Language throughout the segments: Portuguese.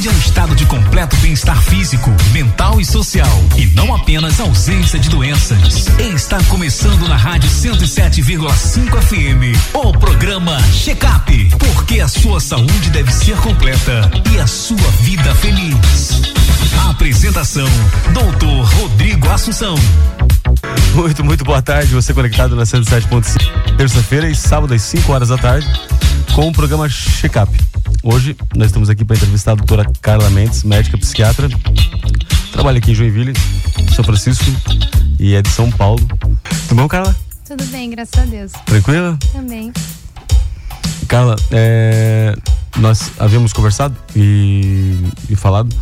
Saúde é um estado de completo bem-estar físico, mental e social. E não apenas ausência de doenças. Está começando na Rádio 107,5 FM o programa Check Up. Porque a sua saúde deve ser completa e a sua vida feliz. A apresentação: Doutor Rodrigo Assunção. Muito, muito boa tarde. Você conectado na 107.5, terça-feira e sábado às 5 horas da tarde, com o programa Check Up. Hoje nós estamos aqui para entrevistar a doutora Carla Mendes, médica psiquiatra. Trabalha aqui em Joinville, São Francisco e é de São Paulo. Tudo bom, Carla? Tudo bem, graças a Deus. Tranquila? Também. Carla, é, nós havíamos conversado e, e falado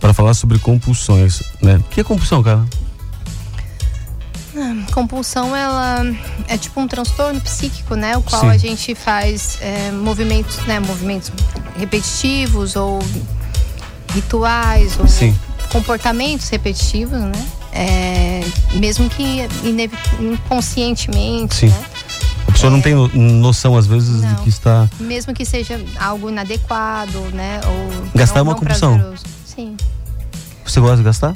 para falar sobre compulsões, né? O que é compulsão, Carla? Compulsão, ela é tipo um transtorno psíquico, né? O qual Sim. a gente faz é, movimentos, né? Movimentos repetitivos ou rituais ou Sim. comportamentos repetitivos, né? É, mesmo que inconscientemente, Sim. né? A pessoa não tem no- noção, às vezes, de Não. que está. Mesmo que seja algo inadequado, né? Ou Gastar é não- uma não compulsão. Sim. Você gosta de gastar?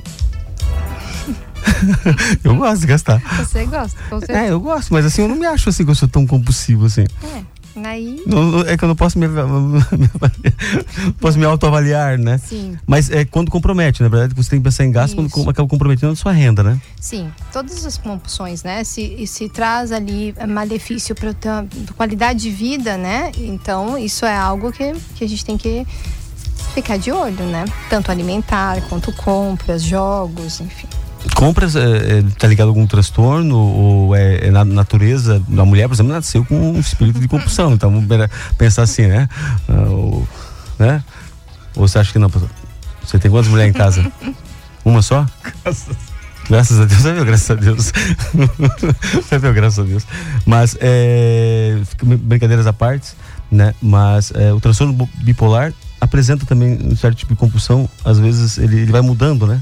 eu gosto de gastar. Você gosta, com certeza. É, eu gosto, mas assim, eu não me acho assim que eu sou tão compulsivo assim. É. Aí, Não- é que eu não posso me, posso me autoavaliar, né? sim. Mas é quando compromete, na verdade, você tem que pensar em gasto quando Isso. com- acaba comprometendo a sua renda, né? Sim, todas as compulsões, né? Se, se traz ali malefício para a qualidade de vida, né? Então, isso é algo que, que a gente tem que ficar de olho, né? Tanto alimentar quanto compras, jogos, enfim. Compras, é, é, tá ligado a algum transtorno ou é, é na natureza da mulher, por exemplo, nasceu com um espírito de compulsão. Então, vamos pensar assim, né? Ah, o- né? Ou você acha que não? Você tem quantas mulheres em casa? Uma só? Graças a Deus, é meu, graças a Deus. é meu, graças a Deus. Mas, é, brincadeiras à parte, né? Mas é, o transtorno bipolar apresenta também um certo tipo de compulsão. Às vezes ele, ele vai mudando, né?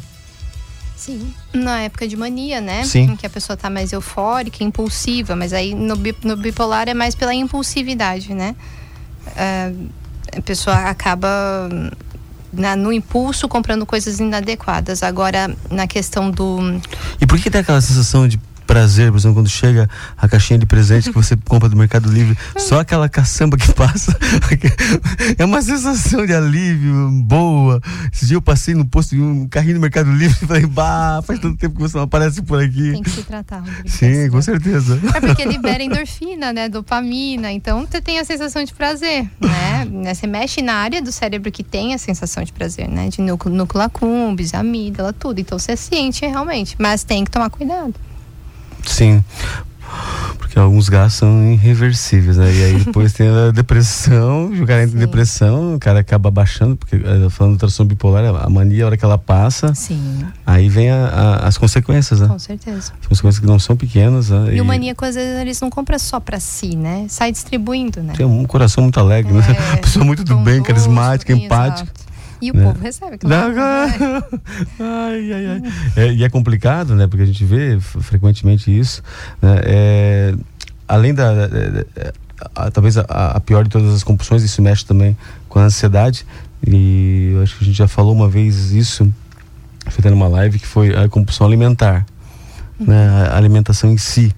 Sim. Na época de mania, né? Sim. Em que a pessoa tá mais eufórica, impulsiva, mas aí no, no bipolar é mais pela impulsividade, né? Ah, a pessoa acaba na- no impulso comprando coisas inadequadas. Agora, na questão do. E por que tem aquela sensação de prazer, por exemplo, quando chega a caixinha de presente que você compra do Mercado Livre, só aquela caçamba que passa, é uma sensação de alívio boa. Esse dia eu passei no posto de um carrinho do Mercado Livre e falei, bah, faz tanto tempo que você não aparece por aqui. Tem que se tratar, Rodrigo. Sim, com certeza. É porque libera endorfina, né? Dopamina. Então você tem a sensação de prazer, né? Né, Você mexe na área do cérebro que tem a sensação de prazer, né? De núcleo, núcleo accumbens, amígdala, tudo. Então você sente realmente. Mas tem que tomar cuidado. Sim. Porque alguns gastos são irreversíveis, né? E aí depois tem a depressão, o cara entra em depressão, o cara acaba baixando, porque eh, falando de transtorno bipolar, a mania, a hora que ela passa, Sim, Aí vem a- a- as consequências, né? com certeza. As consequências que não são pequenas, né? E o maníaco, às vezes, eles não compram só pra si, né? Sai distribuindo, né? Tem um coração muito alegre, né? É, Pessoa muito do bem, carismática, empática. E o né? povo recebe, claro. né? ai, ai, ai. É, e é complicado, né? Porque a gente vê frequentemente isso. Né? É, além da. a- talvez a, a pior de todas as compulsões, isso mexe também com a ansiedade. E eu acho que a gente já falou uma vez isso, feita numa live, que foi a compulsão alimentar. Né? A alimentação em si.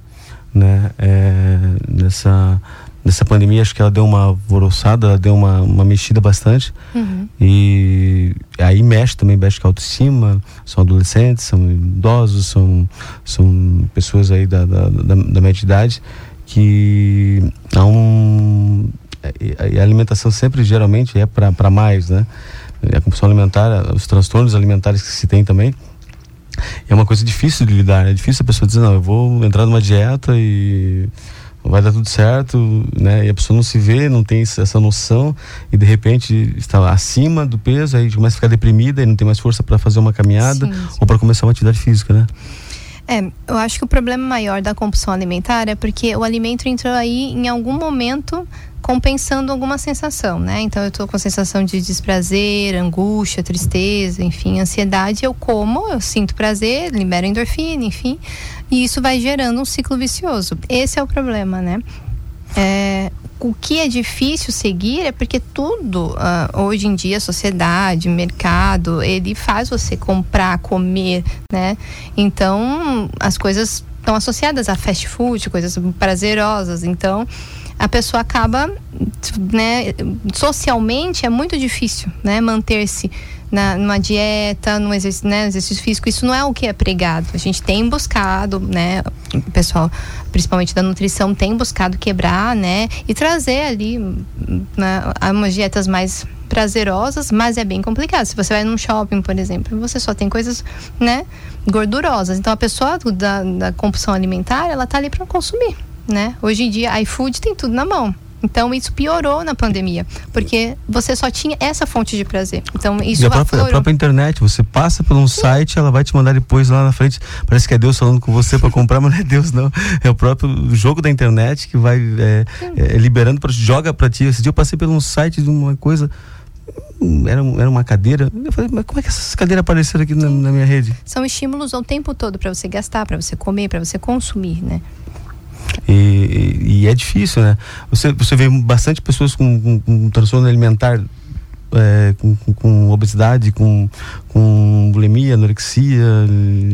Né? É, nessa, nessa pandemia, acho que ela deu uma alvoroçada, ela deu uma, uma mexida bastante. Uhum. E aí mexe também, mexe com a autoestima. São adolescentes, são idosos, são, são pessoas aí da, da, da, da média idade que há um. E a alimentação sempre geralmente é para mais, né? E A compulsão alimentar, os transtornos alimentares que se tem também. É uma coisa difícil de lidar, é difícil a pessoa dizer, não, eu vou entrar numa dieta e vai dar tudo certo, né? E a pessoa não se vê, não tem essa noção e de repente está lá acima do peso, aí começa a ficar deprimida e não tem mais força para fazer uma caminhada Sim, sim. ou para começar uma atividade física, né? É, eu acho que o problema maior da compulsão alimentar é porque o alimento entrou aí em algum momento compensando alguma sensação, né? Então eu tô com sensação de desprazer, angústia, tristeza, enfim, ansiedade, eu como, eu sinto prazer, libero endorfina, enfim, e isso vai gerando um ciclo vicioso. Esse é o problema, né? É, o que é difícil seguir é porque tudo uh, hoje em dia, sociedade, mercado, ele faz você comprar, comer, né? Então as coisas estão associadas a fast food, coisas prazerosas. Então a pessoa acaba, né? Socialmente é muito difícil, né? Manter-se na, numa dieta, num exercício, né, exercício físico, isso não é o que é pregado. A gente tem buscado, né, o pessoal, principalmente da nutrição, tem buscado quebrar, né, e trazer ali né, umas dietas mais prazerosas, mas é bem complicado. Se você vai num shopping, por exemplo, você só tem coisas, né, gordurosas. Então a pessoa da, da compulsão alimentar, ela tá ali para consumir, né? Hoje em dia, iFood tem tudo na mão. Então isso piorou na pandemia, porque você só tinha essa fonte de prazer. Então isso e a própria, a própria internet, você passa por um Sim. site, ela vai te mandar depois lá na frente. Parece que é Deus falando com você para comprar, mas não é Deus não. É o próprio jogo da internet que vai é, é, liberando para joga para ti. Esse dia eu passei por um site de uma coisa era, era uma cadeira. Eu falei, mas como é que essas cadeiras apareceram aqui na, na minha rede? São estímulos o tempo todo para você gastar, para você comer, para você consumir, né? E, e, é difícil, né? Você, você vê bastante pessoas com, com, com transtorno alimentar, é, com, com, obesidade, com, com bulimia, anorexia.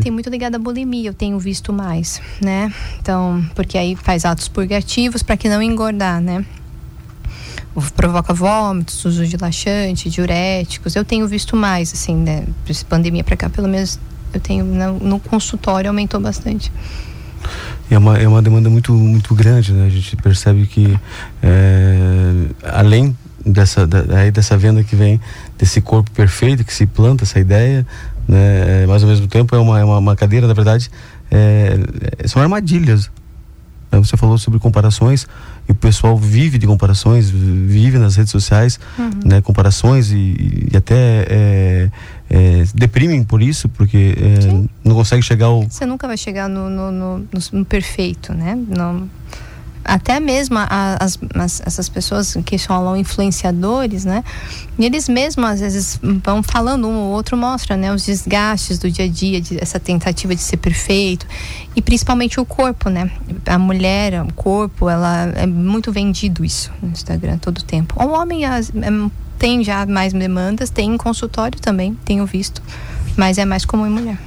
Tem muito ligado à bulimia, eu tenho visto mais, né? Então, porque aí faz atos purgativos para que não engordar, né? provoca vômitos, uso de laxante, diuréticos. Eu tenho visto mais, assim, né? Pandemia para cá, pelo menos eu tenho no, no consultório aumentou bastante é uma, é uma demanda muito, muito grande, né? A gente percebe que é, além dessa, da, aí dessa venda que vem desse corpo perfeito que se planta essa ideia, né? É, mas ao mesmo tempo é uma, é uma, uma cadeira, na verdade, é, é são armadilhas. Né? Você falou sobre comparações e o pessoal vive de comparações, vive nas redes sociais, uhum. né? Comparações e, e até é, é, deprimem por isso, porque é, não consegue chegar ao. Você nunca vai chegar no, no, no, no perfeito, né? Não até mesmo a, as, as, essas pessoas que falam influenciadores, né? E eles mesmos às vezes vão falando um ou outro mostra, né? Os desgastes do dia a dia, de, essa tentativa de ser perfeito e principalmente o corpo, né? A mulher, o corpo, ela é muito vendido isso no Instagram todo o tempo. O homem as, é tem já mais demandas, tem em consultório também, tenho visto, mas é mais comum em mulher.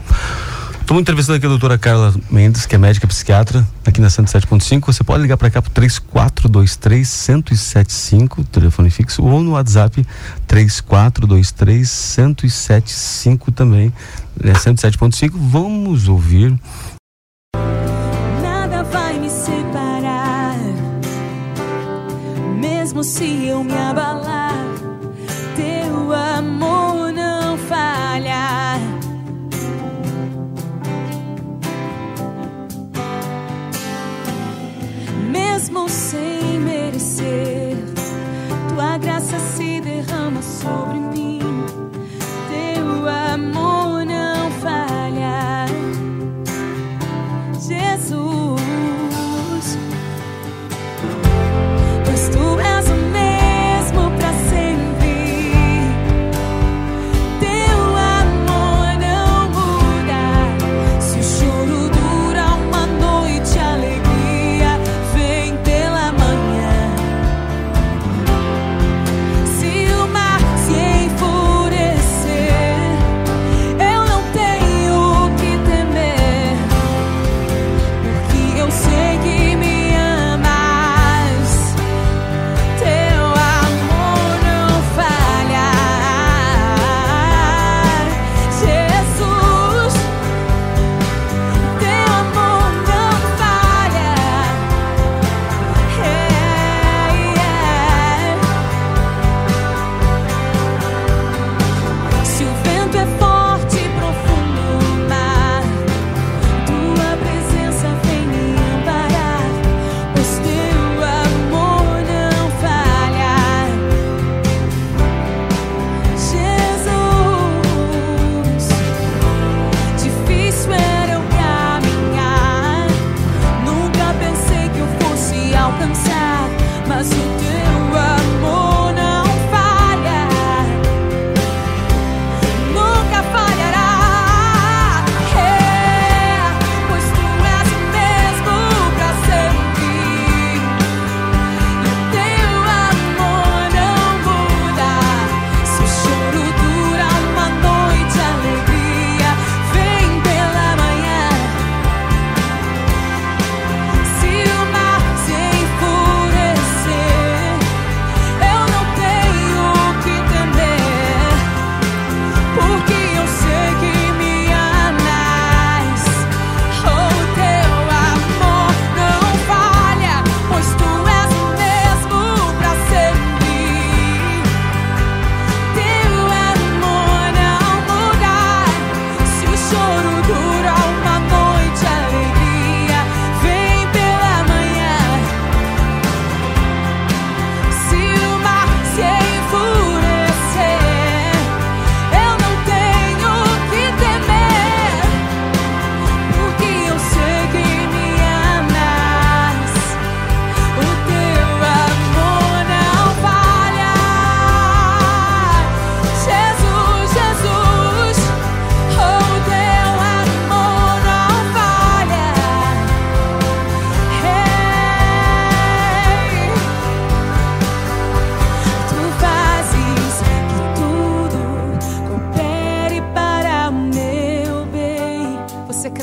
Estamos entrevistando aqui a doutora Carla Mendes, que é médica psiquiatra, aqui na 107.5. Você pode ligar para cá para 3423-1075, telefone fixo, ou no WhatsApp 3423-1075 também, é 107.5. Vamos ouvir. Nada vai me separar, mesmo se eu me abalar amor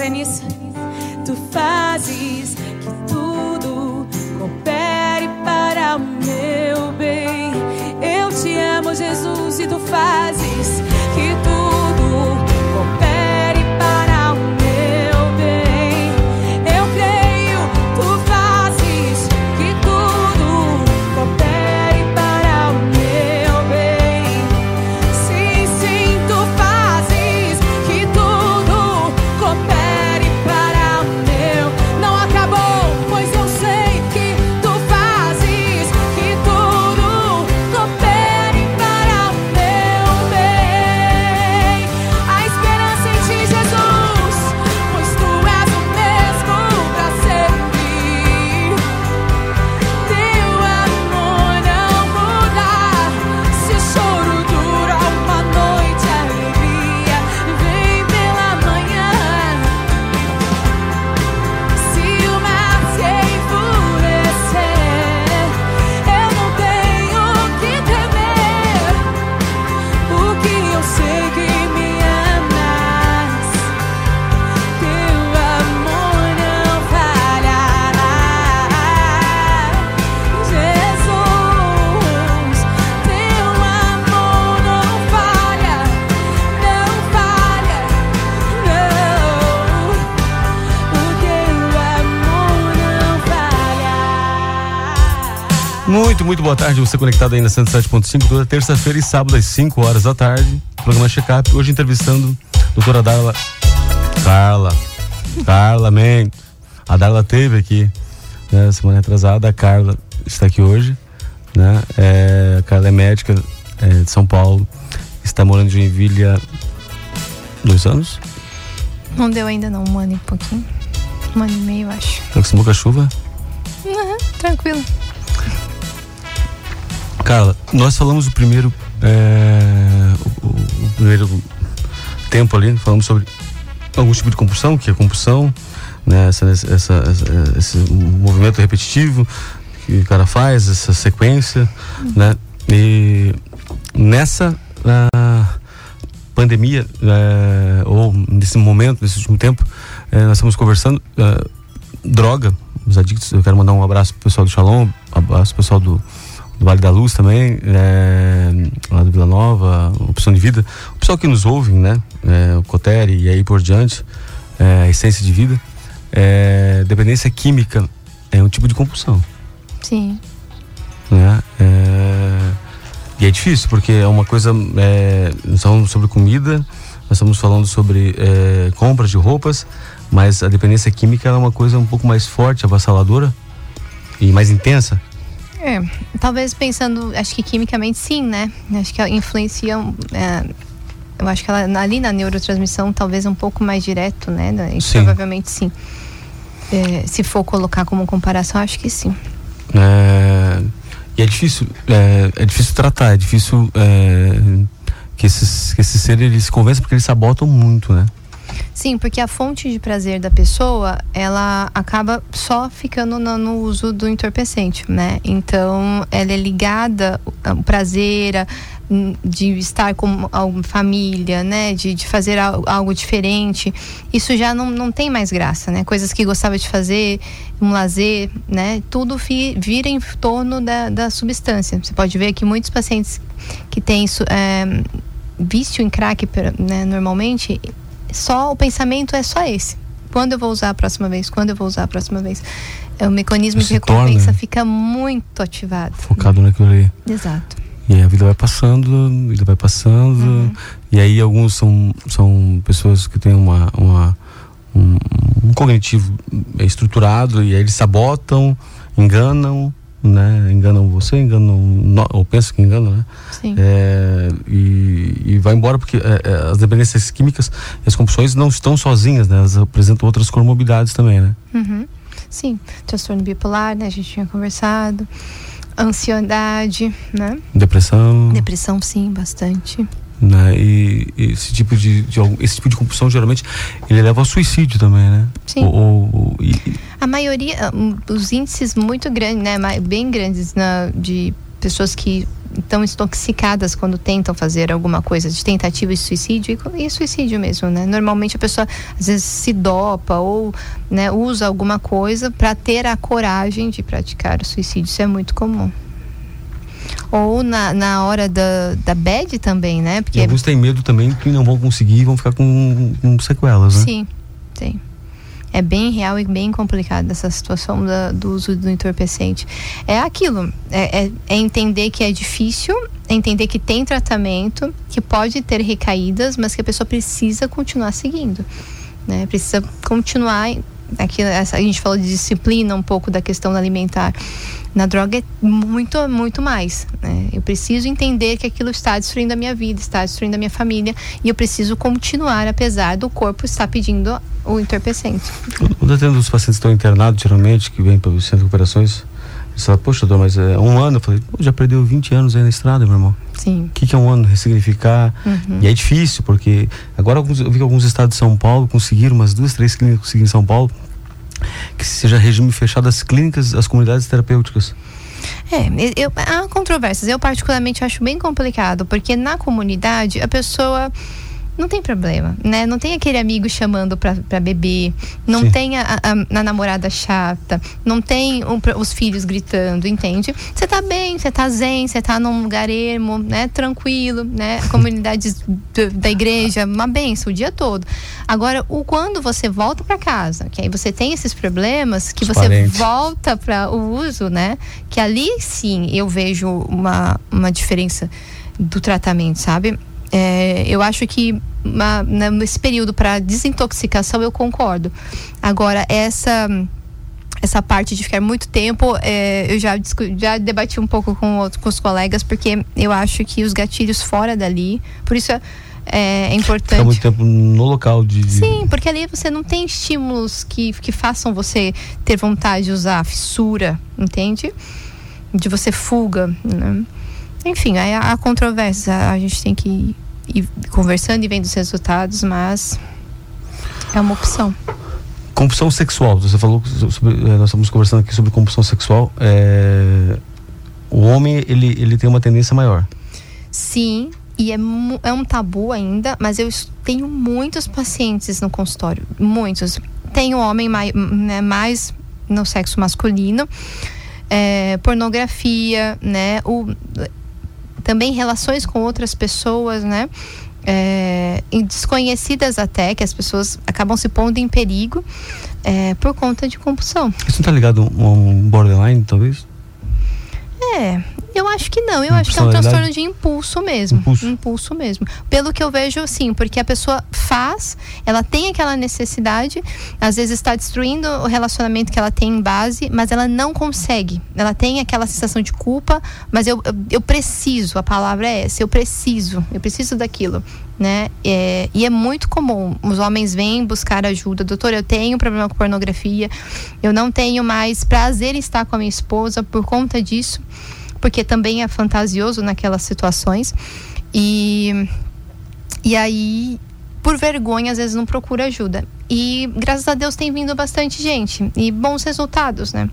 crê nisso? Tu fazes que tudo coopere para o meu bem. Eu te amo, Jesus, e tu fazes. Muito, muito boa tarde. Você conectado aí na 107.5 toda terça-feira e sábado às 5 horas da tarde. Programa Check-up. Hoje entrevistando a doutora Darla. Carla. Carla Mendes. A Darla teve aqui né, semana retrasada. A Carla está aqui hoje. Né? É, a Carla é médica é, de São Paulo. Está morando em Joinville há dois anos. Não deu ainda não, um ano e pouquinho. Um ano e meio, acho. Acostumou com a chuva? Uhum, tranquilo. Carla, nós falamos o primeiro é, o, o- primeiro tempo ali, falamos sobre algum tipo de compulsão, que é compulsão, né, essa, essa- essa- esse movimento repetitivo que o cara faz, essa sequência, né? E nessa pandemia, eh, ou nesse momento, nesse último tempo, eh, nós estamos conversando, ah, droga, os adictos, eu quero mandar um abraço pro pessoal do Shalom, abraço pro pessoal do, do Vale da Luz também, é, lá do Vila Nova, Opção de Vida, o pessoal que nos ouve, né, é, o Cotere e aí por diante, é, a Essência de Vida, é, dependência química é um tipo de compulsão, Sim. né, é, e é difícil, porque é uma coisa, é, nós falamos sobre comida, nós estamos falando sobre é, compras de roupas, mas a dependência química é uma coisa um pouco mais forte, avassaladora e mais intensa. É, talvez pensando, acho que quimicamente sim, né? Acho que ela influencia. é, eu acho que ela ali na neurotransmissão talvez um pouco mais direto, né? e Sim. Provavelmente sim. É, se for colocar como comparação, acho que sim. É, e é difícil, é, é difícil tratar, é difícil é, que esses, que esses seres eles se convençam porque eles sabotam muito, né? Sim, porque a fonte de prazer da pessoa, ela acaba só ficando no, no uso do entorpecente, né? Então, ela é ligada ao prazer, a- de estar com a família, né? De, de fazer al- algo diferente. Isso já não, não tem mais graça, né? Coisas que gostava de fazer, um lazer, né? Tudo fi- vira em torno da, da substância. Você pode ver que muitos pacientes que têm é, vício em crack, né, normalmente, só o pensamento é só esse. Quando eu vou usar a próxima vez? Quando eu vou usar a próxima vez? É, o mecanismo de Se recompensa torna- fica muito ativado. Focado naquilo ali. Exato. E aí a vida vai passando, a vida vai passando. Uhum. E aí alguns são, são pessoas que têm uma, uma, um, um cognitivo estruturado e aí eles sabotam, enganam, né? Enganam você, enganam, no- ou pensam que enganam, né? Sim. É, e, e vai embora porque é, é, as dependências químicas as compulsões não estão sozinhas, né? Elas apresentam outras comorbidades também, né? Uhum. Sim. Transtorno bipolar, né? A gente tinha conversado. Ansiedade, né? Depressão, Depressão, sim, bastante. né? E, e esse tipo de, de esse tipo de compulsão geralmente ele leva ao suicídio também, né? Sim. Ou, ou- A maioria, hum, os índices muito grandes, né, bem grandes na, de pessoas que tão intoxicadas quando tentam fazer alguma coisa de tentativa de suicídio e, e suicídio mesmo, né? Normalmente a pessoa às vezes se dopa ou né, usa alguma coisa para ter a coragem de praticar o suicídio. Isso é muito comum. Ou na, na hora da, da bad também, né? E Porque alguns têm medo também que não vão conseguir e vão ficar com, com sequelas, né? Sim, tem. É bem real e bem complicado essa situação da- do uso do entorpecente. É aquilo, é, é- é entender que é difícil, é entender que tem tratamento, que pode ter recaídas, mas que a pessoa precisa continuar seguindo. Né? Precisa continuar. Aqui, essa- a gente falou de disciplina um pouco da questão alimentar. Na droga é muito, muito mais. né? Eu preciso entender que aquilo está destruindo a minha vida, está destruindo a minha família e eu preciso continuar, apesar do corpo estar pedindo o entorpecente. Quando eu atendo os pacientes que estão internados, geralmente, que vêm para o centro de recuperações, falam, poxa, doutor, mas é um ano. Eu falei, já perdeu 20 anos aí na estrada, meu irmão. Sim. O que, que é um ano? Ressignificar. Uhum. E é difícil, porque agora alguns- eu vi que alguns estados de São Paulo conseguiram, umas duas, três clínicas conseguiram em São Paulo, que seja regime fechado as clínicas, as comunidades terapêuticas. É, eu, há controvérsias. Eu particularmente acho bem complicado, porque na comunidade a pessoa não tem problema, né? Não tem aquele amigo chamando pra, pra beber, não Sim. tem a, a- a namorada chata, não tem um os filhos gritando, entende? Você tá bem, você tá zen, você tá num lugar ermo, né? Tranquilo, né? Comunidades do- da igreja, uma benção o dia todo. Agora, o quando você volta pra casa, que aí você tem esses problemas, que Os você parentes. volta para o uso, né? Que ali sim eu vejo uma, uma diferença do tratamento, sabe? É, eu acho que uma- né, nesse período para desintoxicação eu concordo. Agora, essa essa parte de ficar muito tempo, é, eu já, já debati um pouco com, com os colegas, porque eu acho que os gatilhos fora dali, por isso é, é importante. Ficar muito tempo no local de. Sim, porque ali você não tem estímulos que, que façam você ter vontade de usar fissura, entende? De você fuga, né? Enfim, aí há controvérsia. A gente tem que ir conversando e vendo os resultados, mas é uma opção. Compulsão sexual. Você falou sobre. eh, Nós estamos conversando aqui sobre compulsão sexual. É, o homem, ele, ele tem uma tendência maior. Sim, e é, é um tabu ainda, mas eu tenho muitos pacientes no consultório, muitos. Tenho homem mai, né, mais no sexo masculino, é, pornografia, né, o, também relações com outras pessoas, né, é, desconhecidas até, que as pessoas acabam se pondo em perigo é, por conta de compulsão. Isso não tá ligado a um borderline, talvez? É, eu acho que não. Eu acho que é um Personalidade? transtorno de impulso mesmo. Impulso. Impulso mesmo. Pelo que eu vejo, sim, porque a pessoa faz, ela tem aquela necessidade, às vezes está destruindo o relacionamento que ela tem em base, mas ela não consegue. Ela tem aquela sensação de culpa, mas eu, eu, eu preciso, a palavra é essa, eu preciso, eu preciso daquilo. Né? É, e é muito comum. Os homens vêm buscar ajuda. Doutor, eu tenho problema com pornografia. Eu não tenho mais prazer em estar com a minha esposa por conta disso porque também é fantasioso naquelas situações. E, e aí, por vergonha, às vezes não procura ajuda. E graças a Deus tem vindo bastante gente e bons resultados, né?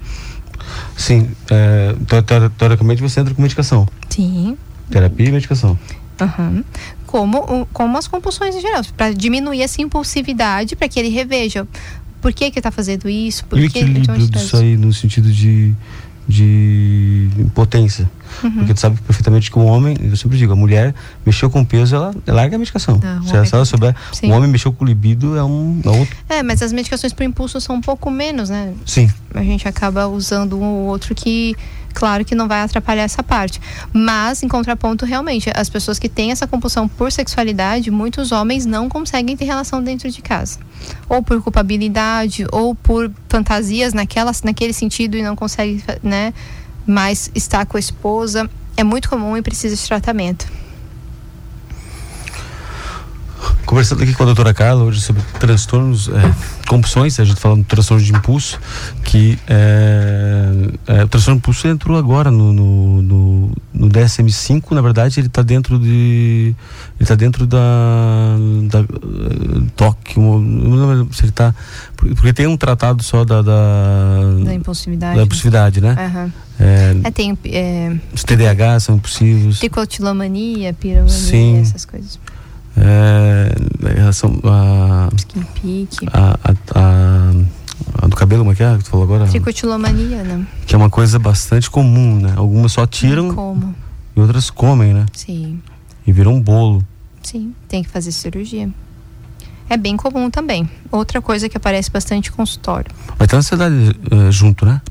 Sim. É, teo- teo- teoricamente você entra com medicação. Sim. Terapia e medicação. Aham. Como, como as compulsões em geral, para diminuir essa impulsividade, para que ele reveja por que que tá fazendo isso, por e que disso isso. aí no sentido de, de impotência. Uhum. Porque tu sabe perfeitamente que um homem, eu sempre digo, a mulher mexeu com peso, ela larga a medicação. Não, se, o ela, homem- se ela souber, Sim. um homem mexeu com o libido é um, é outro. É, mas as medicações por impulso são um pouco menos, né? Sim. a gente acaba usando um ou outro que, claro que não vai atrapalhar essa parte. Mas, em contraponto, realmente, as pessoas que têm essa compulsão por sexualidade, muitos homens não conseguem ter relação dentro de casa. Ou por culpabilidade, ou por fantasias naquela, naquele sentido e não consegue, né, mais estar com a esposa. É muito comum e precisa de tratamento. Conversando aqui com a doutora Carla hoje sobre transtornos, é, compulsões, a gente falando de transtorno de impulso, que é, é, o transtorno de impulso entrou agora no, no, no, no DSM-5, na verdade, ele está dentro de. Ele está dentro da. da toque. eu Não lembro se ele está. Porque tem um tratado só da. Da, Da impulsividade. da impulsividade, né? Aham. É, É, tem é, os TDAH são impulsivos. tricotilomania, piromania, Sim. essas coisas. É, em relação a, Skin pique. a, a, a, a do cabelo, como é que é? Que tu falou agora? Tricotilomania, né? Que é uma coisa bastante comum, né? Algumas só tiram Como? e outras comem, né? Sim, E viram um bolo. sim. Tem que fazer cirurgia. É bem comum também. Outra coisa que aparece bastante em consultório. Vai ter ansiedade eh, junto, né?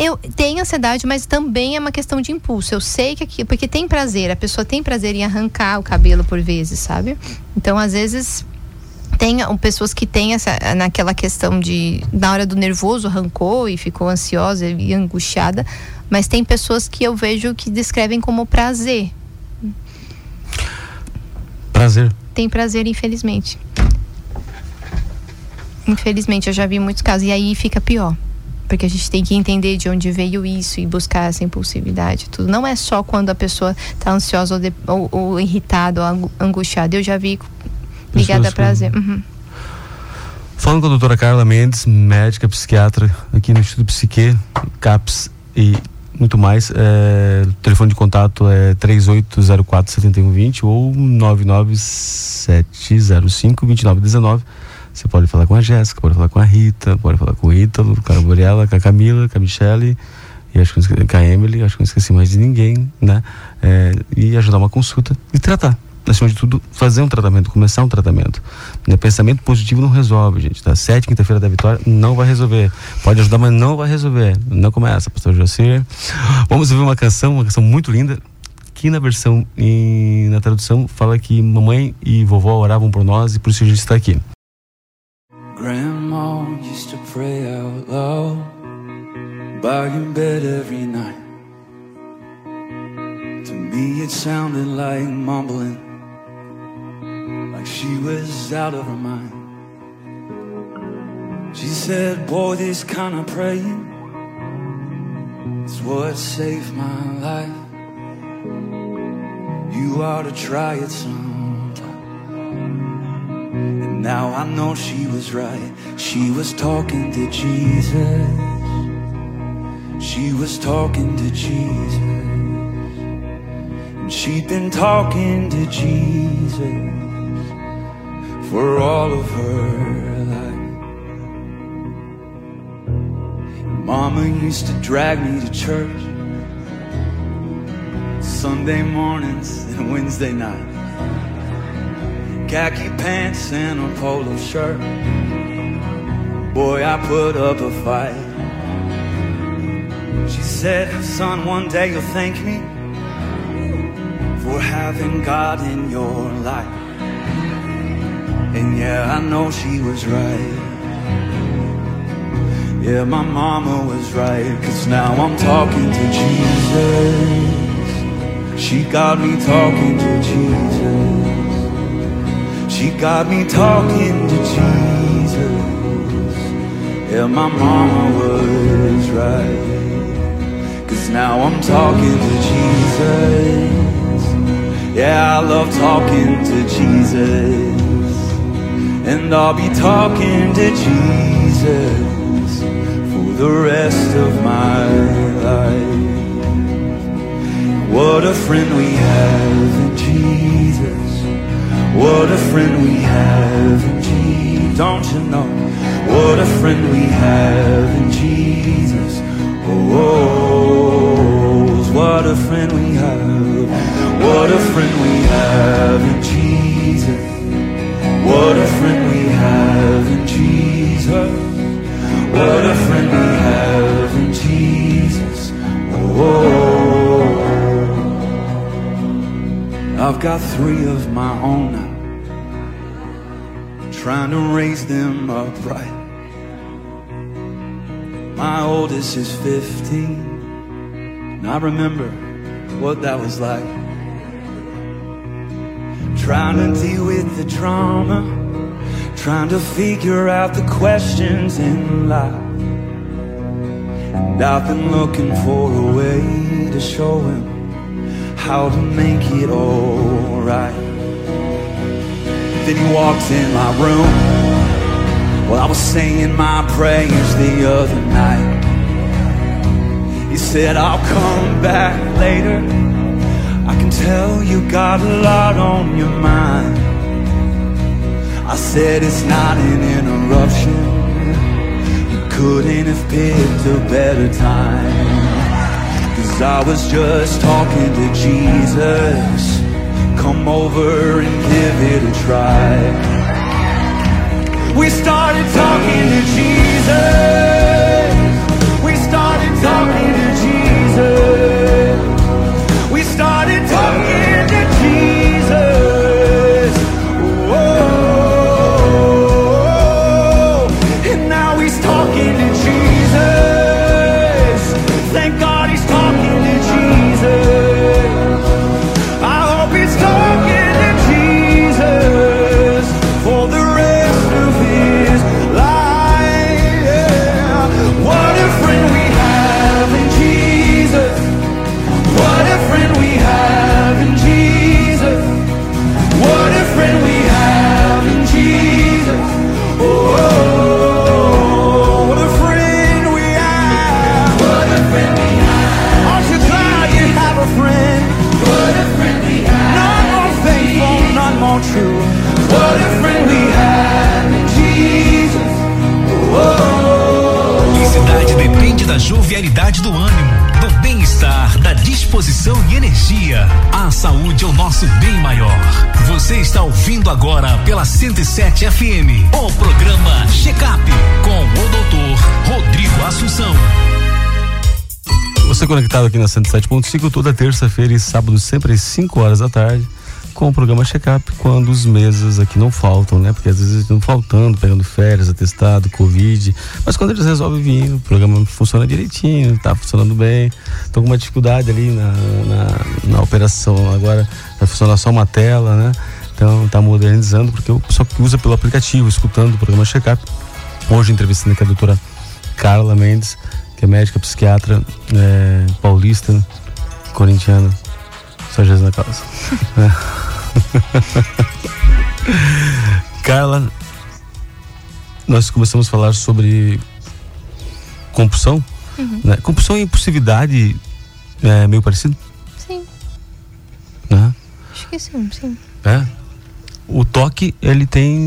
Eu tenho ansiedade, mas também é uma questão de impulso. Eu sei que aqui, porque tem prazer, a pessoa tem prazer em arrancar o cabelo por vezes, sabe? Então, às vezes tem pessoas que têm essa naquela questão de na hora do nervoso arrancou e ficou ansiosa e angustiada, mas tem pessoas que eu vejo que descrevem como prazer. Prazer. Tem prazer, infelizmente. Infelizmente, eu já vi muitos casos e aí fica pior. Porque a gente tem que entender de onde veio isso e buscar essa impulsividade. Tudo. Não é só quando a pessoa está ansiosa ou, de- ou, ou irritada ou angu- angustiada. Eu já vi ligada a prazer. Uhum. Falando com a doutora Carla Mendes, médica, psiquiatra, aqui no Instituto Psique, CAPS e muito mais. É, o telefone de contato é 3804-7120 ou 99705-2919. Você pode falar com a Jéssica, pode falar com a Rita, pode falar com o Ítalo, com a Gabriela, com a Camila, com a Michele, e acho que esqueci, com a Emily, acho que não esqueci mais de ninguém, né? É, e ajudar uma consulta e tratar. Acima de tudo, fazer um tratamento, começar um tratamento. Né? Pensamento positivo não resolve, gente. Tá? Sete, quinta-feira da vitória, não vai resolver. Pode ajudar, mas não vai resolver. Não começa, pastor José. Vamos ouvir uma canção, uma canção muito linda, que na versão e na tradução fala que mamãe e vovó oravam por nós e por isso a gente está aqui. Grandma used to pray out loud by your bed every night. To me, it sounded like mumbling, like she was out of her mind. She said, Boy, this kind of praying is what saved my life. You ought to try it sometime. And now I know she was right. She was talking to Jesus. She was talking to Jesus. And she'd been talking to Jesus for all of her life. Mama used to drag me to church Sunday mornings and Wednesday nights khaki pants and a polo shirt. Boy, I put up a fight. She said, Son, one day you'll thank me for having God in your life. And yeah, I know she was right. Yeah, my mama was right, cause now I'm talking to Jesus. She got me talking to Jesus. She got me talking to Jesus. Yeah, my mama was right. Cause now I'm talking to Jesus. Yeah, I love talking to Jesus. And I'll be talking to Jesus for the rest of my life. What a friend we have. What a friend we have in Jesus. Don't you know? What a friend we have in Jesus. Oh, what a friend we have. What a friend we have in Jesus. What a friend we have in Jesus. What a friend we have in Jesus. Oh, I've got three of my own trying to raise them upright. My oldest is 15, and I remember what that was like. Trying to deal with the trauma, trying to figure out the questions in life. And I've been looking for a way to show him how to make it alright. Then he walked in my room while I was saying my prayers the other night. He said, I'll come back later. I can tell you got a lot on your mind. I said, It's not an interruption. You couldn't have picked a better time. Cause I was just talking to Jesus. Come over and give it a try. We started talking to Jesus. We started talking to Jesus. We started talking agora pela 107 FM o programa Check Up com o doutor Rodrigo Assunção. Você conectado aqui na 107.5 toda terça-feira e sábado, sempre às 5 horas da tarde, com o programa Check-up, quando os meses aqui não faltam, né? Porque às vezes estão faltando, pegando férias, atestado, Covid. Mas quando eles resolvem vir, o programa funciona direitinho, tá funcionando bem. Estão com uma dificuldade ali na, na, na operação. Agora vai funcionar só uma tela, né? Então tá modernizando, porque o pessoal que usa pelo aplicativo, escutando o programa Check-up. Hoje entrevistando aqui a doutora Carla Mendes, que é médica psiquiatra é, paulista, corintiana. Só Jesus na causa. Carla, nós começamos a falar sobre compulsão. Né? Compulsão e impulsividade é meio parecido, Sim, né? acho que sim, sim. É. O toque, ele tem.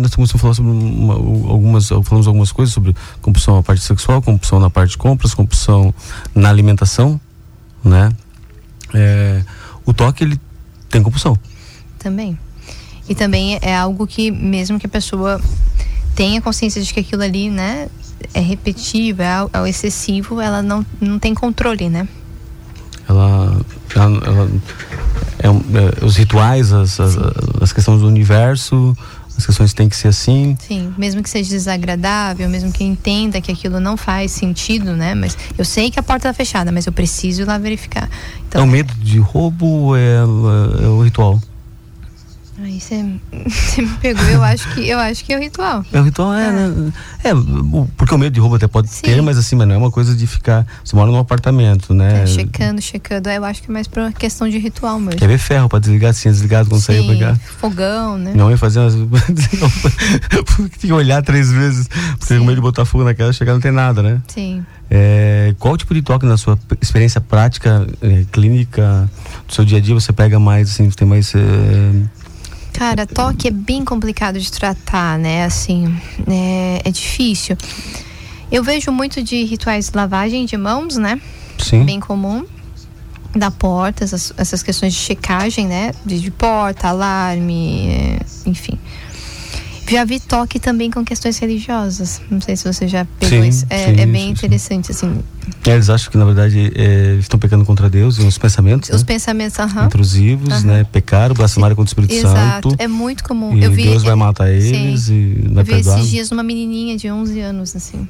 Nós começamos a falar sobre uma- algumas. Falamos algumas coisas sobre compulsão na parte sexual, compulsão na parte de compras, compulsão na alimentação, né? É, o toque, ele tem compulsão. Também. E também é algo que, mesmo que a pessoa tenha consciência de que aquilo ali, né, é repetitivo, é, é excessivo, ela não, não tem controle, né? Ela. ela, ela- é um- é, os rituais, as, as, as questões do universo, as questões têm que ser assim. Sim, mesmo que seja desagradável, mesmo que entenda que aquilo não faz sentido, né? Mas eu sei que a porta tá fechada, mas eu preciso ir lá verificar. É Então, o medo de roubo ou é, é o ritual? Aí você me pegou, eu acho que eu acho que é o ritual. É o ritual, é, né? É, porque o medo de roubo até pode Sim. ter, mas assim, mas não é uma coisa de ficar. Você mora num apartamento, né? É, checando, checando. Eu acho que é mais pra questão de ritual mesmo. Quer ver ferro pra desligar, assim, desligado quando sair Sim, pegar. fogão, né? Minha mãe fazia umas. Tinha que olhar três vezes, porque Sim. com medo de botar fogo naquela, chegar não tem nada, né? Sim. É, qual tipo de toque na sua experiência prática, é, clínica, do seu dia a dia você pega mais, assim, tem mais. é, Cara, toque é bem complicado de tratar, né? Assim, é, é difícil. Eu vejo muito de rituais de lavagem de mãos, né? sim. Bem comum. Da porta, essas, essas questões de checagem, né? De, de porta, alarme, é, enfim. Já vi toque também com questões religiosas. Não sei se você já pegou Sim, isso. É, sim, é bem sim. interessante, assim. É, Eles acham que, na verdade, é, estão pecando contra Deus e os pensamentos. Os né? pensamentos, aham. intrusivos, né? Pecaram, blasfemaram contra o Espírito Exato. Santo. É muito comum. E eu vi, Deus vai matar eles e vai Eu vi perdoar. esses dias uma menininha de 11 anos, assim.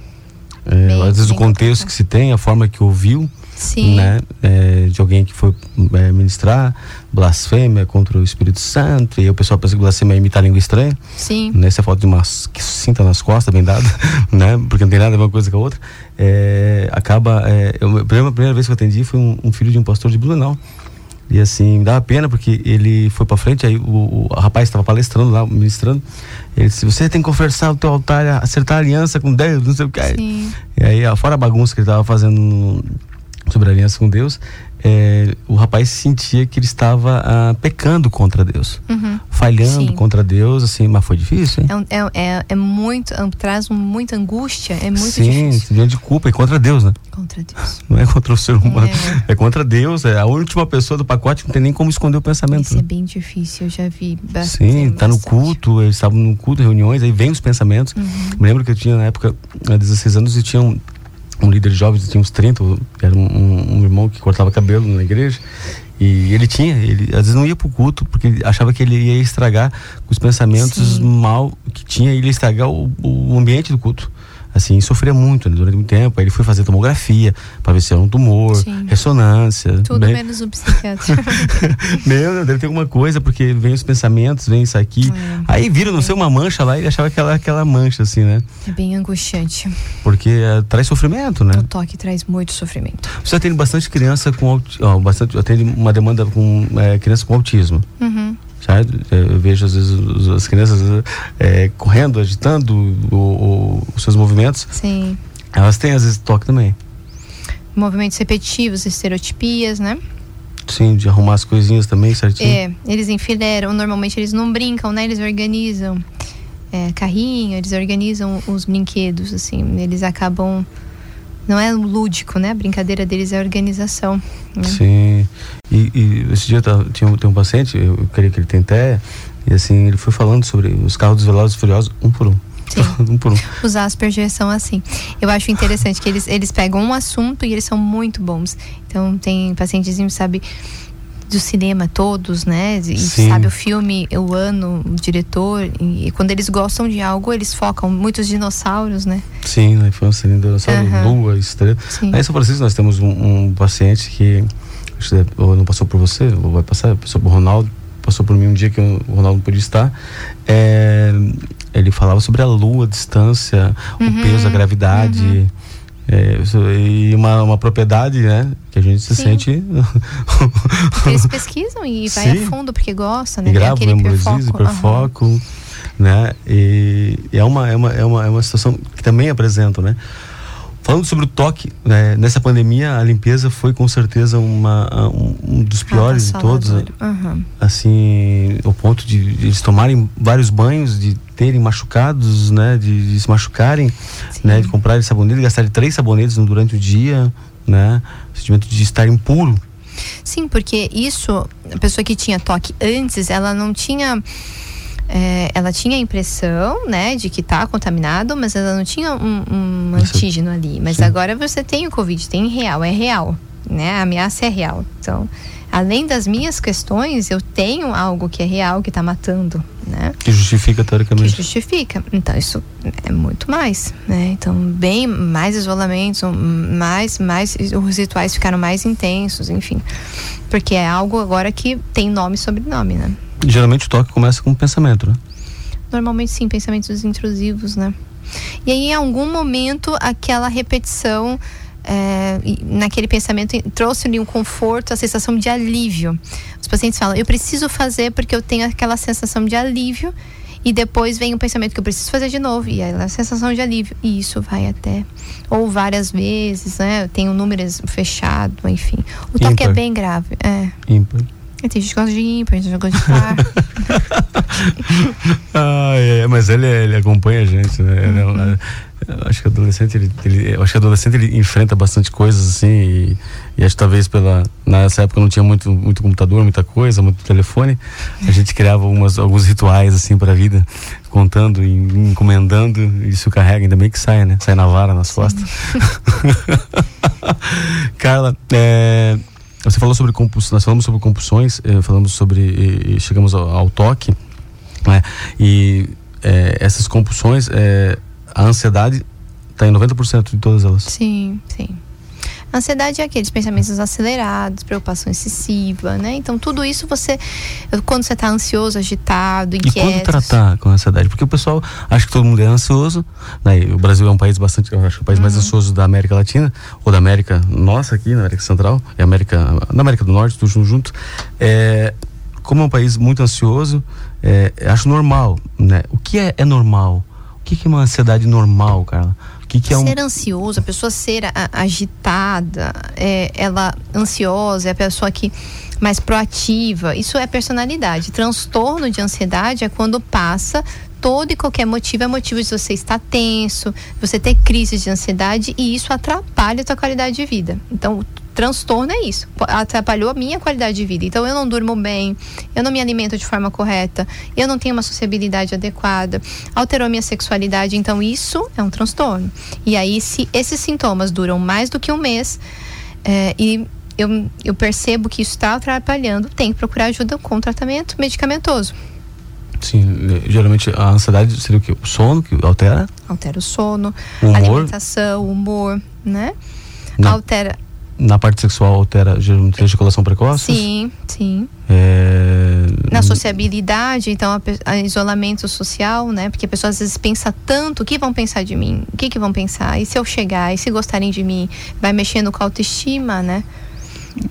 É, às vezes o contexto que se tem, a forma que ouviu, Sim. né? é, de alguém que foi é, ministrar, blasfêmia contra o Espírito Santo, e aí o pessoal pensa que blasfêmia é imitar língua estranha, Sim. né? Essa foto de uma cinta nas costas, bem dada, né? Porque não tem nada a ver uma coisa com a outra. É, acaba. É, eu, a primeira, a primeira vez que eu atendi foi um, um filho de um pastor de Blumenau. E assim, me dava pena porque ele foi para frente, aí o, o rapaz estava palestrando lá, ministrando. Ele disse: Você tem que conversar o teu altar, acertar aliança com Deus, não sei o que. Sim. E aí, fora a bagunça que ele estava fazendo sobre a aliança com Deus, é, o rapaz sentia que ele estava ah, pecando contra Deus, Uhum. falhando Sim. contra Deus, assim, mas foi difícil, hein? É, é, é, é muito, é traz muita angústia, é muito Sim, difícil. sentimento de culpa e contra Deus, né? Contra Deus. Não é contra o ser humano, é, contra Deus, é a última pessoa do pacote, não tem nem como esconder o pensamento. Isso é né? bem difícil, eu já vi bastante. Sim, tá no bastante. Uhum. culto, eles estavam no culto, reuniões, aí vem os pensamentos. Me lembro que eu tinha na época, há 16 anos, e tinha um, um líder de jovens, tinha uns 30, que era um, um- um irmão que cortava cabelo na igreja. E ele tinha, ele às vezes não ia pro culto, porque achava que ele ia estragar os pensamentos Sim. mal que tinha, ele ia estragar o, o ambiente do culto. Assim, sofria muito né, durante muito tempo. Aí ele foi fazer tomografia para ver se era um tumor, Sim. ressonância. Tudo bem- menos o psiquiatra. meu, deve ter alguma coisa, porque vem os pensamentos, vem isso aqui. É. Aí viram, não sei, uma mancha lá e ele achava aquela, aquela mancha, assim, né? é bem angustiante. Porque eh, traz sofrimento, né? O toque traz muito sofrimento. Você atende bastante criança com ó, bastante, atende uma demanda com eh, criança com autismo. Uhum. Certo? Eu vejo às vezes as crianças eh, correndo, agitando o- o- os seus movimentos. Sim. Elas têm às vezes toque também. Movimentos repetitivos, estereotipias, né? Sim, de arrumar as coisinhas também, certinho. É, eles enfileiram, normalmente eles não brincam, né? Eles organizam é, carrinho, eles organizam os brinquedos, assim, eles acabam. Não é lúdico, né? A brincadeira deles é a organização. né? Sim. E, e esse dia tava- tinha, um- tem um paciente, eu, queria que ele tem TEA, e assim, ele foi falando sobre os carros dos Velozes e Furiosos, um por um. Sim. um por um. Os Asperger são assim. Eu acho interessante que eles, eles pegam um assunto e eles são muito bons. Então, tem pacientezinho, sabe, do cinema todos, né? E Sim. sabe o filme, o ano, o diretor. E, quando eles gostam de algo, eles focam. Muitos dinossauros, né? Sim, na infância, né, dinossauro, Aham. lua, estrela. Sim. Aí em São Francisco nós temos um, um paciente que ou não passou por você, ou vai passar, passou por Ronaldo, passou por mim um dia que o Ronaldo não podia estar. É, ele falava sobre a lua, a distância, Uhum, o peso, a gravidade. É, isso- e uma, uma propriedade, né? Que a gente se Sim. sente. Eles pesquisam e vai Sim. a fundo porque gosta, né? e grava, memoriza, hiperfoco. Hiperfoco, né? E, e é, uma, é, uma, é, uma, é uma situação que também apresento, né? Falando sobre o toque, né, nessa pandemia a limpeza foi com certeza uma, um, um dos piores de todos. Aham. assim, o ponto de, de eles tomarem vários banhos, de terem machucados, né, de, de se machucarem, Sim. né, de comprarem sabonete, gastarem três sabonetes durante o dia, né, o sentimento de estar impuro, Sim, porque isso, a pessoa que tinha toque antes, ela não tinha. É, ela tinha a impressão, né, de que tá contaminado, mas ela não tinha um, um antígeno ali. Mas Sim. agora você tem o Covid, tem real, é real, né? A ameaça é real. Então, além das minhas questões, eu tenho algo que é real, que tá matando, né? que justifica que teoricamente. justifica. Então isso é muito mais, né? Então bem mais isolamento, mais mais os rituais ficaram mais intensos, enfim, porque é algo agora que tem nome e sobrenome, né? Geralmente o toque começa com um pensamento, né? Normalmente sim, pensamentos intrusivos, né? E aí em algum momento aquela repetição é, naquele pensamento trouxe-lhe um conforto, a sensação de alívio. Os pacientes falam, eu preciso fazer porque eu tenho aquela sensação de alívio. E depois vem o pensamento que eu preciso fazer de novo. E aí a sensação de alívio. E isso vai até. Ou várias vezes, né? Tem um número fechado, enfim. O toque é bem grave. É. Ímpar. E Tem gente que gosta de ímpar, tem gente que gosta de par. Ah, é, mas ele, ele acompanha a gente, né? Ele é um- Uhum. acho que o adolescente, ele, ele, acho que adolescente ele enfrenta bastante coisas assim e, e acho que talvez pela nessa época não tinha muito muito computador, muita coisa, muito telefone. A gente criava alguns rituais assim para a vida, contando e encomendando, isso carrega, ainda bem que sai, né? Sai na vara, nas costas. Carla, é, você falou sobre compulsões, nós falamos sobre compulsões, eh, falamos sobre chegamos ao, ao toque, né? E eh, essas compulsões, eh, a ansiedade está em 90% de todas elas. Sim, sim. Ansiedade é aqueles pensamentos acelerados, preocupação excessiva, né? Então tudo isso você, quando você está ansioso, agitado, E quando inquieto. tratar com ansiedade? Porque o pessoal acha que todo mundo é ansioso. Né? O Brasil é um país bastante, eu acho que o país mais Uhum. ansioso da América Latina, ou da América nossa aqui, na América Central, e América, na América do Norte, tudo junto. É, como é um país muito ansioso, é, acho normal, né? O que é, é normal? O que, que é uma ansiedade normal, Carla? Que, que é um. Ser ansioso, a pessoa ser agitada, é, ela ansiosa, é a pessoa que mais proativa, isso é personalidade. Transtorno de ansiedade é quando passa todo e qualquer motivo, é motivo de você estar tenso, você ter crises de ansiedade e isso atrapalha a tua qualidade de vida. Então, transtorno é isso, atrapalhou a minha qualidade de vida. Então, eu não durmo bem, eu não me alimento de forma correta, eu não tenho uma sociabilidade adequada, alterou minha sexualidade. Então, isso é um transtorno. E aí, se esses sintomas duram mais do que um mês é, e eu, eu percebo que isso está atrapalhando, tem que procurar ajuda com tratamento medicamentoso. Sim, eh, geralmente a ansiedade seria o quê? O sono que altera? Altera o sono, O humor? alimentação, o humor, né? Na, Altera. na parte sexual altera geralmente a ejaculação precoce? Sim, sim. É, Na sociabilidade, então, a, a isolamento social, né? Porque a pessoa às vezes pensa tanto, o que vão pensar de mim? O que, que vão pensar? E se eu chegar? E se gostarem de mim? Vai mexendo com a autoestima, né?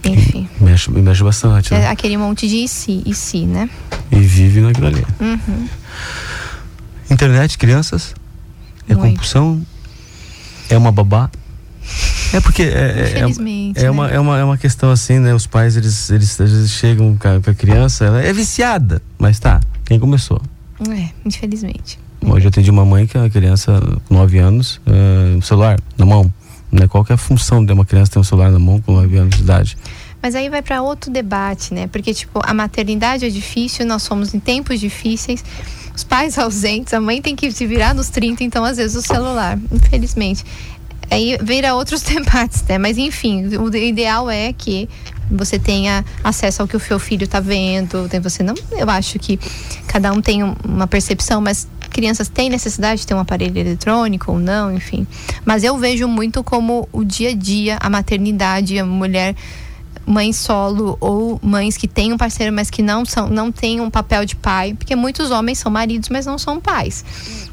Enfim. mexe, mexe bastante, É né? aquele monte de e si, e si, né? E vive naquilo ali. Uhum. Internet, crianças? É Muito. compulsão? É uma babá? É porque é, é- é, Infelizmente. é né? uma, é, uma, é uma questão assim, né? Os pais, eles, eles vezes chegam com a, criança, ela é viciada, mas tá, quem começou? É, infelizmente. Hoje eu atendi uma mãe que é uma criança com 9 anos, uh, celular na mão. Né? Qual é a função de uma criança ter um celular na mão com 9 anos de idade? Mas aí vai para outro debate, né? Porque, tipo, a maternidade é difícil, nós somos em tempos difíceis, os pais ausentes, a mãe tem que se virar nos 30, então, às vezes, o celular, infelizmente. Aí vira outros debates, né? Mas, enfim, o ideal é que você tenha acesso ao que o seu filho está vendo. Tem você não, eu acho que cada um tem um- uma percepção, mas crianças têm necessidade de ter um aparelho eletrônico ou não, enfim. Mas eu vejo muito como o dia a dia, a maternidade, a mulher mãe solo ou mães que têm um parceiro, mas que não são, não têm um papel de pai, porque muitos homens são maridos, mas não são pais.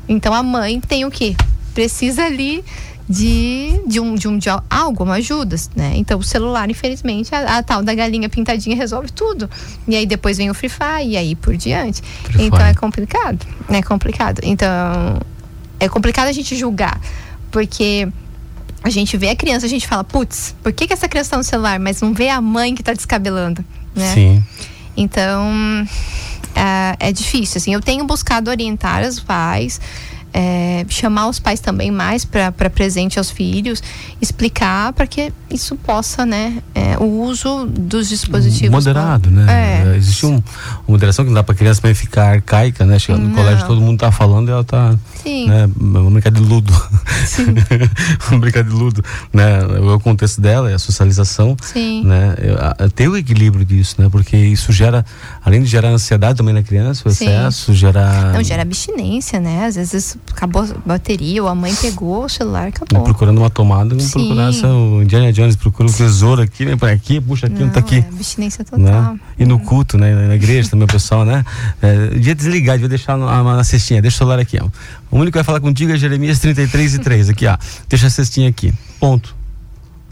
Então a mãe tem o quê? Precisa ali de, de, um, de, um, de algo, uma ajuda, né? Então o celular, infelizmente, a, a tal da galinha pintadinha resolve tudo. E aí depois vem o Free Fire e aí por diante. Free então Fire. é complicado, é complicado. Então é complicado a gente julgar, porque a gente vê a criança, a gente fala, putz, por que, que essa criança tá no celular? Mas não vê a mãe que tá descabelando, né? Sim. Então, ah, é difícil, assim. Eu tenho buscado orientar os pais, é, chamar os pais também mais para presente aos filhos, explicar para que isso possa, né, é, o uso dos dispositivos. Moderado, né? É. Existe um, uma moderação que não dá pra criança também ficar arcaica, né? Chegando no Não. colégio, todo mundo tá falando e ela tá. Sim, Né? Vamos brincar de ludo. sim, Vamos brincar de ludo. Né? O contexto dela é a socialização. sim. Né? A- Ter o equilíbrio disso, né? Porque isso gera, além de gerar ansiedade também na criança, o Sim. excesso, gera. Não, gera abstinência, né? Às vezes acabou a bateria, ou a mãe pegou o celular, acabou. Procurando uma tomada, vamos Sim. procurar essa, o Indiana Jones, procura o tesouro aqui, vem para aqui, puxa aqui, não, tá aqui. é abstinência total. né? E no culto, né? Na igreja também o pessoal, né? É, devia desligar, devia deixar na, na cestinha, deixa o celular aqui, ó. O único que vai falar contigo é Jeremias 33 e 3, aqui, ó. Deixa a cestinha aqui. Ponto.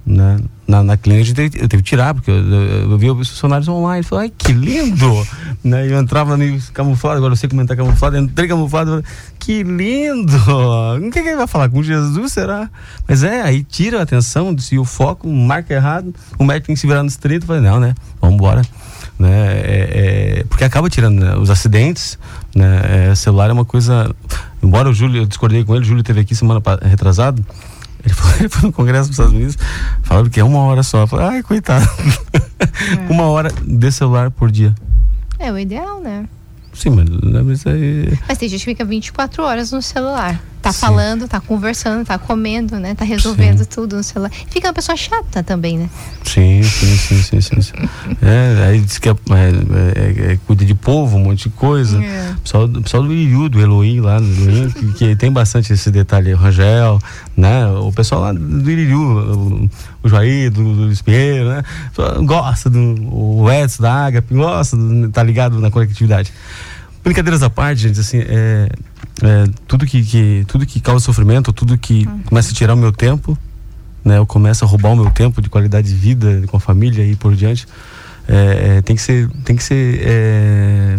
Né? Na, na clínica gente teve, eu teve que tirar, porque eu, eu, eu os funcionários online, falei, ai, que lindo! né? Eu entrava meio camuflado, agora eu sei comentar camuflado, entrei camuflado, falei, que lindo! O que, que ele vai falar com Jesus, será? Mas é, aí tira a atenção, se o foco, marca errado, o médico tem que se virar nos 30, eu falei, não, né? Vamos embora. Né? É, é, porque acaba tirando né, os acidentes, né? É, celular é uma coisa. Embora o Júlio, eu discordei com ele, o Júlio teve aqui semana retrasado. Ele foi, ele foi no Congresso dos Estados Unidos, falando que é uma hora só. Falei, ai, coitado. uma hora de celular por dia. É o ideal, né? Sim, mas, mas aí. Mas tem gente que fica 24 horas no celular. Tá Sim. falando, tá conversando, tá comendo, né? Tá resolvendo Sim. tudo no celular. Fica uma pessoa chata também, né? Sim, sim, sim, sim, sim. sim. É, aí diz que é, é- é- é- cuida de povo, um monte de coisa. É. O pessoal, pessoal do Iriu, do Elohim lá, do Elohim, que, que tem bastante esse detalhe, Rangel, né? O pessoal lá do Iriu, o, Jair, do, do Luiz Pinheiro, né? Gosta do o Edson da Agape, gosta, do, tá ligado na conectividade. Brincadeiras à parte, gente, assim, é, é, tudo, que, que- tudo que causa sofrimento, tudo que começa a tirar o meu tempo, né? Eu começo a roubar o meu tempo de qualidade de vida com a família e por diante. É, é, tem que ser, tem que ser, é,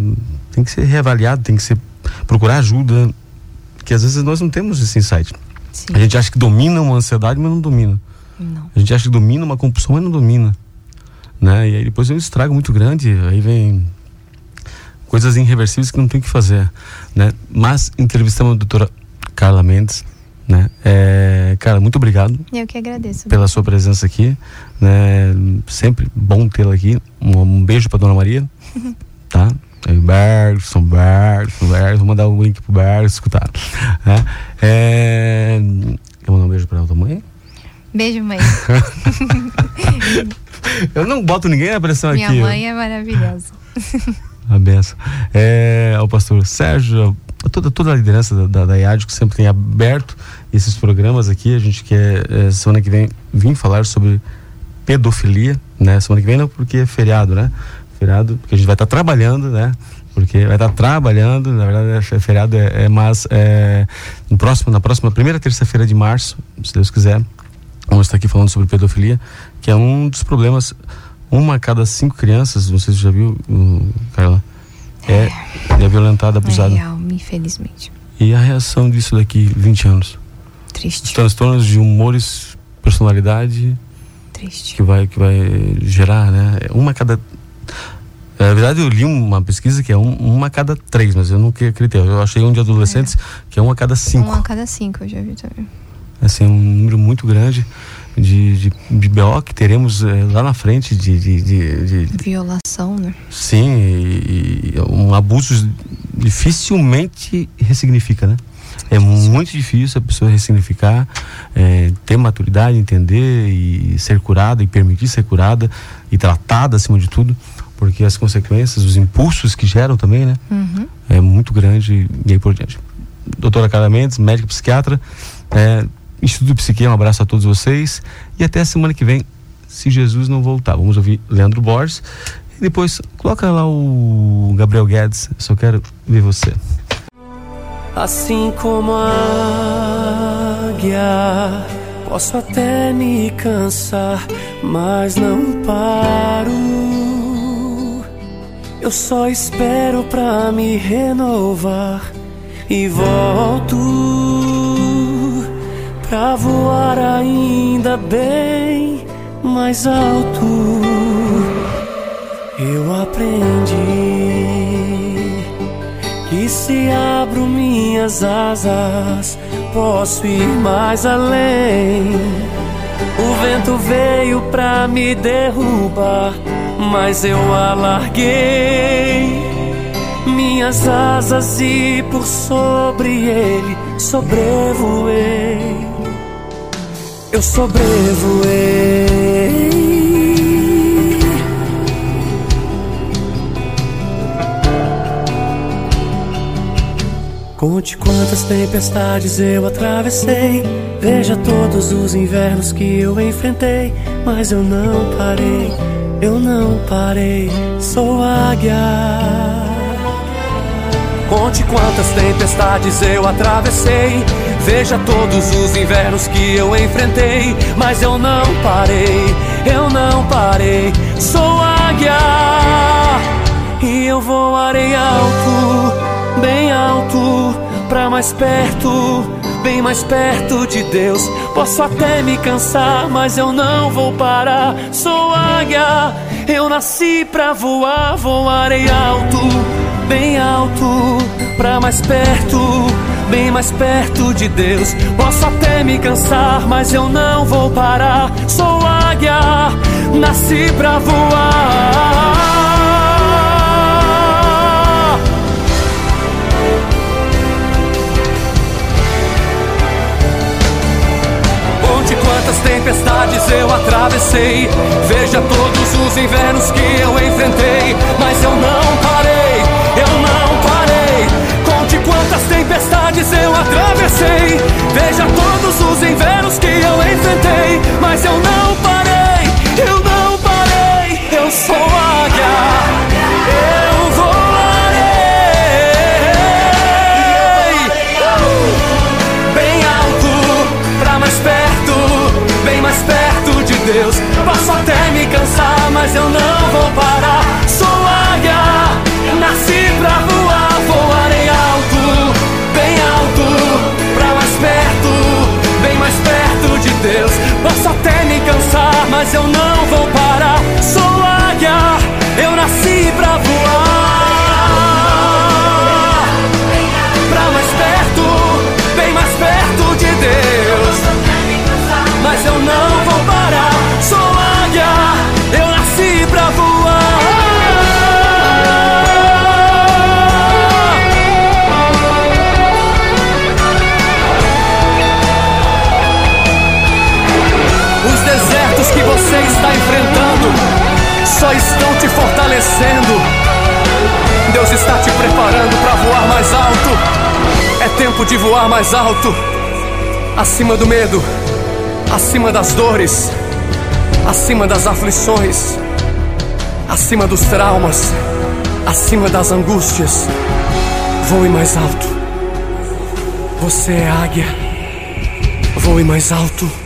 tem que ser reavaliado, tem que ser procurar ajuda, que às vezes nós não temos esse insight. Sim. A gente acha que domina uma ansiedade, mas não domina. Não. A gente acha que domina uma compulsão, mas não domina. Né? E aí depois é um estrago muito grande, aí vem coisas irreversíveis que não tem o que fazer. Né? Mas entrevistamos a doutora Carla Mendes. Né? É, cara, muito obrigado Eu que agradeço. pela sua presença aqui. Né? Sempre bom tê-la aqui. Um, um beijo pra Dona Maria. Tá? Bergson, Bergson, Bergson. Vou mandar o link pro Bergson escutar. Né? É, eu vou mandar um beijo pra tua mãe. Beijo, mãe. Eu não boto ninguém na pressão Minha aqui. mãe é maravilhosa. A benção. É, ao pastor Sérgio, a toda, toda a liderança da, da, da IAD, que sempre tem aberto esses programas aqui. A gente quer, é, semana que vem, vir falar sobre pedofilia, né? Semana que vem não, porque é feriado, né? Feriado, porque a gente vai estar trabalhando, né? Porque vai estar trabalhando, na verdade é feriado, é, é mas é, no próximo, na próxima primeira terça-feira de março, se Deus quiser, vamos estar aqui falando sobre pedofilia, que é um dos problemas. Uma a cada cinco crianças, não sei se você já viu, Carla, é, é violentada, É abusada. real, infelizmente. E a reação disso daqui 20 anos? Os Triste, transtornos de humores, personalidade, triste. que vai, que vai gerar, né? Uma a cada. Na verdade, eu li uma pesquisa que é um- uma a cada três, mas eu não acreditei. Eu achei um de adolescentes que é uma a cada cinco. Um a cada cinco eu já vi também. Assim, um número muito grande de, de, de BO que teremos eh, lá na frente de, de, de, de- Violação, né? sim e, e um abuso dificilmente ressignifica, né? É muito difícil a pessoa ressignificar, eh, ter maturidade, entender e ser curada e permitir ser curada e tratada acima de tudo, porque as consequências, os impulsos que geram também, né? Uhum. é muito grande e aí por diante. Doutora Carla Mendes, médica psiquiatra, é, Instituto Psique, um abraço a todos vocês e até a semana que vem, se Jesus não voltar. Vamos ouvir Leandro Borges e depois coloca lá o Gabriel Guedes, eu só quero ver você. Assim como a águia, posso até me cansar, mas não paro. Eu só espero pra me renovar e volto pra voar ainda bem mais alto. Eu aprendi que se abro minhas asas, posso ir mais além. O vento veio pra me derrubar, mas eu alarguei minhas asas e por sobre ele sobrevoei. Eu sobrevoei. Conte quantas tempestades eu atravessei. Veja todos os invernos que eu enfrentei. Mas eu não parei, eu não parei. Sou águia. Conte quantas tempestades eu atravessei. Veja todos os invernos que eu enfrentei. Mas eu não parei, eu não parei. Sou águia. E eu voarei alto, bem alto, pra mais perto, bem mais perto de Deus. Posso até me cansar, mas eu não vou parar. Sou águia, eu nasci pra voar, voarei alto, bem alto, pra mais perto, bem mais perto de Deus. Posso até me cansar, mas eu não vou parar. Sou águia, nasci pra voar. Onde quantas tempestades eu atravessei, veja todos os invernos que eu enfrentei, mas eu não parei, eu não parei. Tempestades eu atravessei. Veja todos os invernos que eu enfrentei. Mas eu não parei, eu não parei. Eu sou águia, eu voarei. Bem alto, pra mais perto, bem mais perto de Deus. Posso até me cansar, mas eu não vou parar. Sou águia, nasci pra voar, mas eu não vou parar. Só estão te fortalecendo. Deus está te preparando para voar mais alto. É tempo de voar mais alto. Acima do medo, acima das dores, acima das aflições, acima dos traumas, acima das angústias. Voe mais alto. Você é águia. Voe mais alto.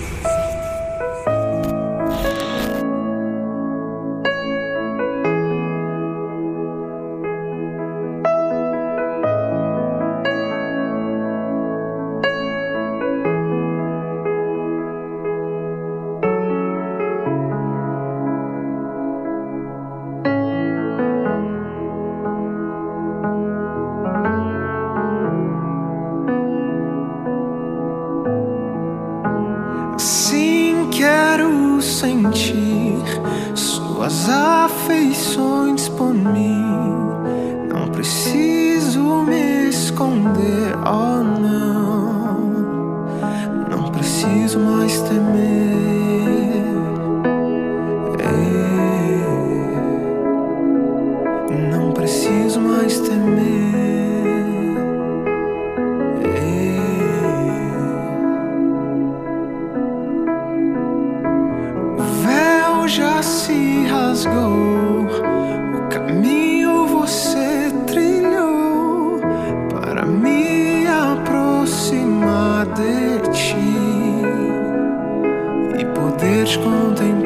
escondem.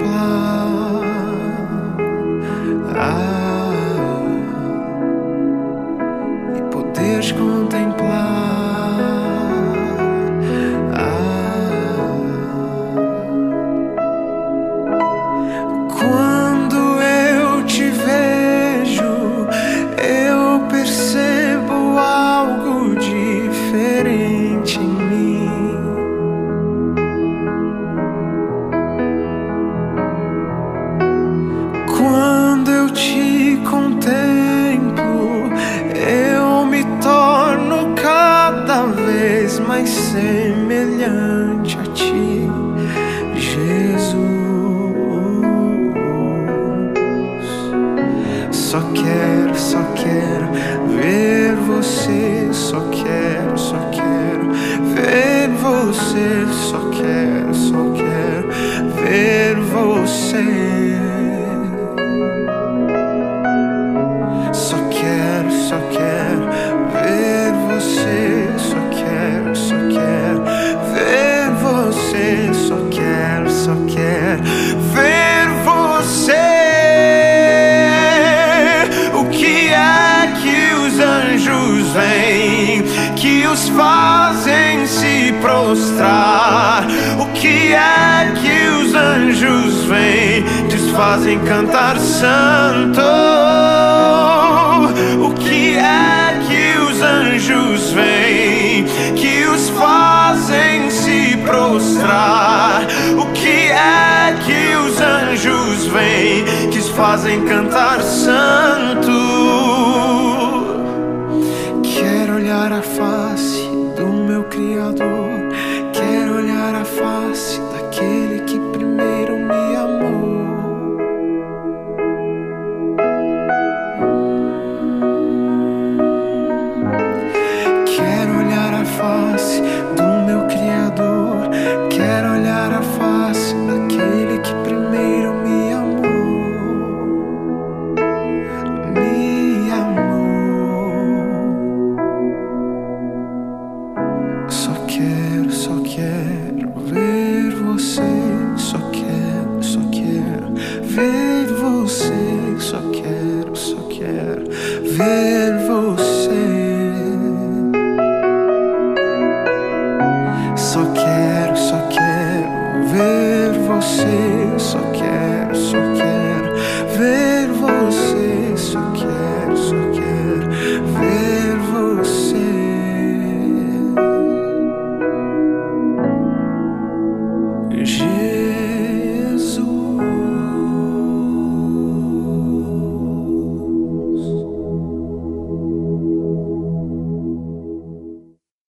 Santo? O que é que os anjos vêm que os fazem se prostrar? O que é que os anjos vêm que os fazem cantar santo?